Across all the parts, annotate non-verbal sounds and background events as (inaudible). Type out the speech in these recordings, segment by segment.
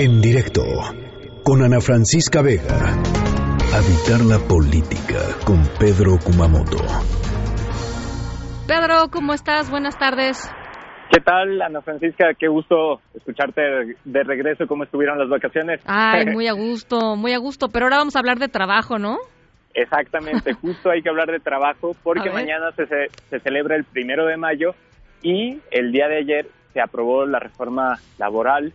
En directo con Ana Francisca Vega. Habitar la política con Pedro Kumamoto. Pedro, ¿cómo estás? Buenas tardes. ¿Qué tal, Ana Francisca? Qué gusto escucharte de regreso. ¿Cómo estuvieron las vacaciones? Ay, (laughs) muy a gusto, muy a gusto. Pero ahora vamos a hablar de trabajo, ¿no? Exactamente, (laughs) justo hay que hablar de trabajo porque mañana se, se celebra el primero de mayo y el día de ayer se aprobó la reforma laboral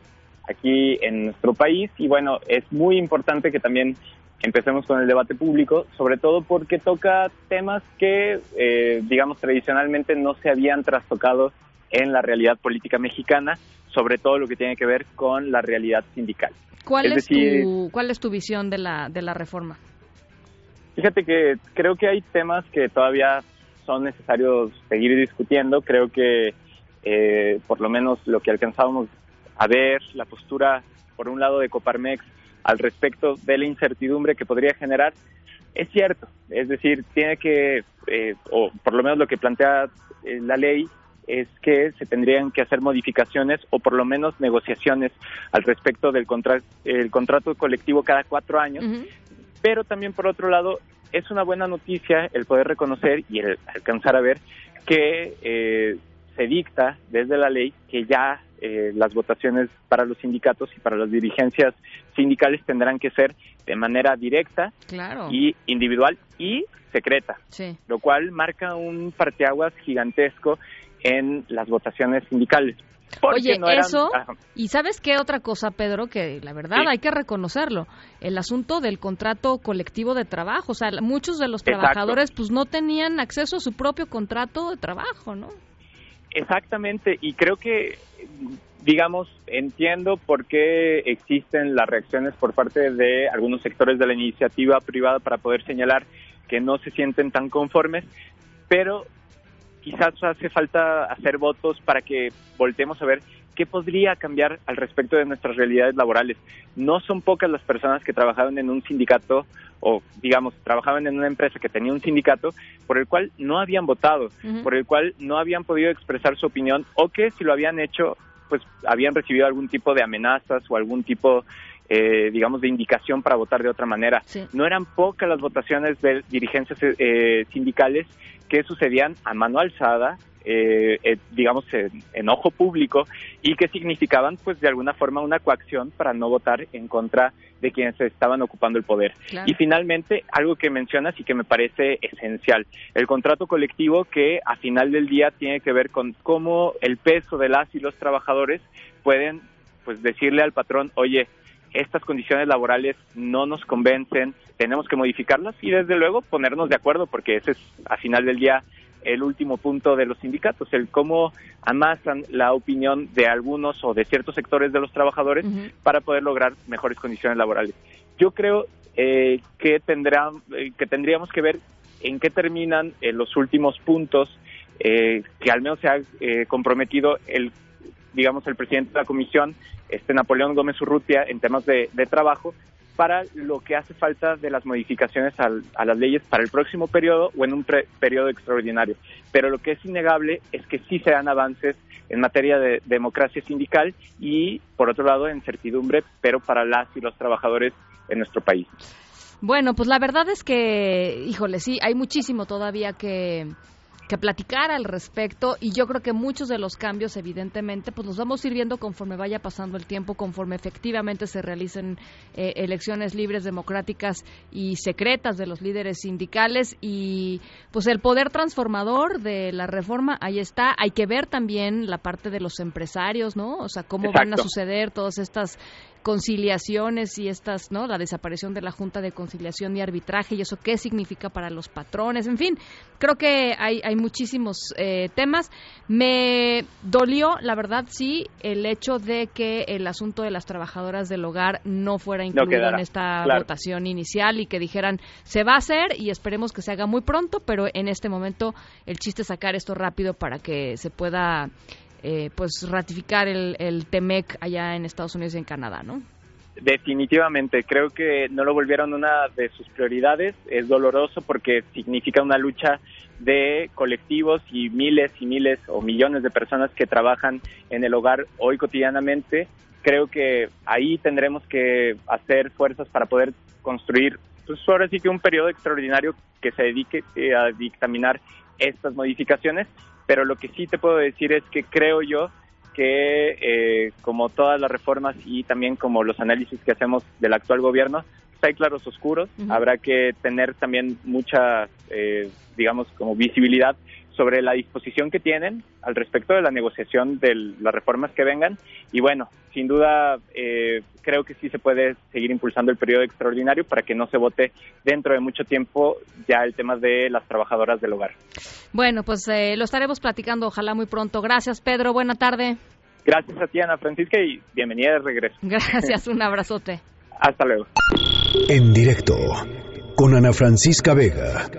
aquí en nuestro país y bueno, es muy importante que también empecemos con el debate público, sobre todo porque toca temas que, eh, digamos, tradicionalmente no se habían trastocado en la realidad política mexicana, sobre todo lo que tiene que ver con la realidad sindical. ¿Cuál es, tu, ¿cuál es tu visión de la, de la reforma? Fíjate que creo que hay temas que todavía son necesarios seguir discutiendo. Creo que eh, por lo menos lo que alcanzábamos a ver, la postura, por un lado, de Coparmex al respecto de la incertidumbre que podría generar, es cierto. Es decir, tiene que, eh, o por lo menos lo que plantea eh, la ley, es que se tendrían que hacer modificaciones o por lo menos negociaciones al respecto del el contrato colectivo cada cuatro años. Pero también, por otro lado, es una buena noticia el poder reconocer y el alcanzar a ver que eh, se dicta desde la ley que ya eh, las votaciones para los sindicatos y para las dirigencias sindicales tendrán que ser de manera directa y individual y secreta, lo cual marca un parteaguas gigantesco en las votaciones sindicales. Oye, eso, y sabes qué otra cosa, Pedro, que la verdad hay que reconocerlo, el asunto del contrato colectivo de trabajo, o sea, muchos de los trabajadores pues no tenían acceso a su propio contrato de trabajo, ¿no? Exactamente, y creo que, digamos, entiendo por qué existen las reacciones por parte de algunos sectores de la iniciativa privada para poder señalar que no se sienten tan conformes, pero quizás hace falta hacer votos para que voltemos a ver qué podría cambiar al respecto de nuestras realidades laborales. No son pocas las personas que trabajaban en un sindicato o, digamos, trabajaban en una empresa que tenía un sindicato por el cual no habían votado, por el cual no habían podido expresar su opinión o que si lo habían hecho, pues habían recibido algún tipo de amenazas o algún tipo eh, digamos, de indicación para votar de otra manera. No eran pocas las votaciones de dirigencias eh, sindicales que sucedían a mano alzada, eh, eh, digamos, en, ojo público y que significaban, pues, de alguna forma una coacción para no votar en contra de quienes estaban ocupando el poder. Y finalmente, algo que mencionas y que me parece esencial, el contrato colectivo que a final del día tiene que ver con cómo el peso de las y los trabajadores pueden, pues, decirle al patrón, oye, estas condiciones laborales no nos convencen, tenemos que modificarlas y desde luego ponernos de acuerdo porque ese es a final del día el último punto de los sindicatos, el cómo amasan la opinión de algunos o de ciertos sectores de los trabajadores para poder lograr mejores condiciones laborales. Yo creo eh, que, tendrán, eh, que tendríamos que ver en qué terminan eh, los últimos puntos que al menos se ha comprometido el digamos, el presidente de la comisión, este Napoleón Gómez Urrutia, en temas de, trabajo, para lo que hace falta de las modificaciones a las leyes para el próximo periodo o en un periodo extraordinario. Pero lo que es innegable es que sí se dan avances en materia de democracia sindical y, por otro lado, en certidumbre, pero para las y los trabajadores en nuestro país. Bueno, pues la verdad es que, híjole, sí, hay muchísimo todavía que, que platicar al respecto y yo creo que muchos de los cambios evidentemente pues los vamos a ir viendo conforme vaya pasando el tiempo, conforme efectivamente se realicen eh, elecciones libres, democráticas y secretas de los líderes sindicales y pues el poder transformador de la reforma ahí está, hay que ver también la parte de los empresarios, ¿no? O sea, cómo van a suceder todas estas conciliaciones y estas, ¿no? La desaparición de la Junta de Conciliación y Arbitraje y eso qué significa para los patrones, en fin, creo que hay, hay muchísimos eh, temas. Me dolió, la verdad, sí, el hecho de que el asunto de las trabajadoras del hogar no fuera incluido en esta votación inicial y que dijeran se va a hacer y esperemos que se haga muy pronto, pero en este momento el chiste es sacar esto rápido para que se pueda eh, pues ratificar el, el TEMEC allá en Estados Unidos y en Canadá, ¿no? Definitivamente, creo que no lo volvieron una de sus prioridades. Es doloroso porque significa una lucha de colectivos y miles y miles o millones de personas que trabajan en el hogar hoy cotidianamente creo que ahí tendremos que hacer fuerzas para poder construir, pues ahora sí que un periodo extraordinario que se dedique eh, a dictaminar estas modificaciones, pero lo que sí te puedo decir es que creo yo que eh, como todas las reformas y también como los análisis que hacemos del actual gobierno, pues hay claros oscuros, habrá que tener también mucha, eh, digamos, como visibilidad sobre la disposición que tienen al respecto de la negociación de las reformas que vengan. Y bueno, sin duda eh, creo que sí se puede seguir impulsando el periodo extraordinario para que no se vote dentro de mucho tiempo ya el tema de las trabajadoras del hogar. Bueno, pues eh, lo estaremos platicando ojalá muy pronto. Gracias, Pedro. Buena tarde. Gracias a ti, Ana Francisca, y bienvenida de regreso. (laughs) Gracias, un abrazote. Hasta luego. En directo con Ana Francisca Vega.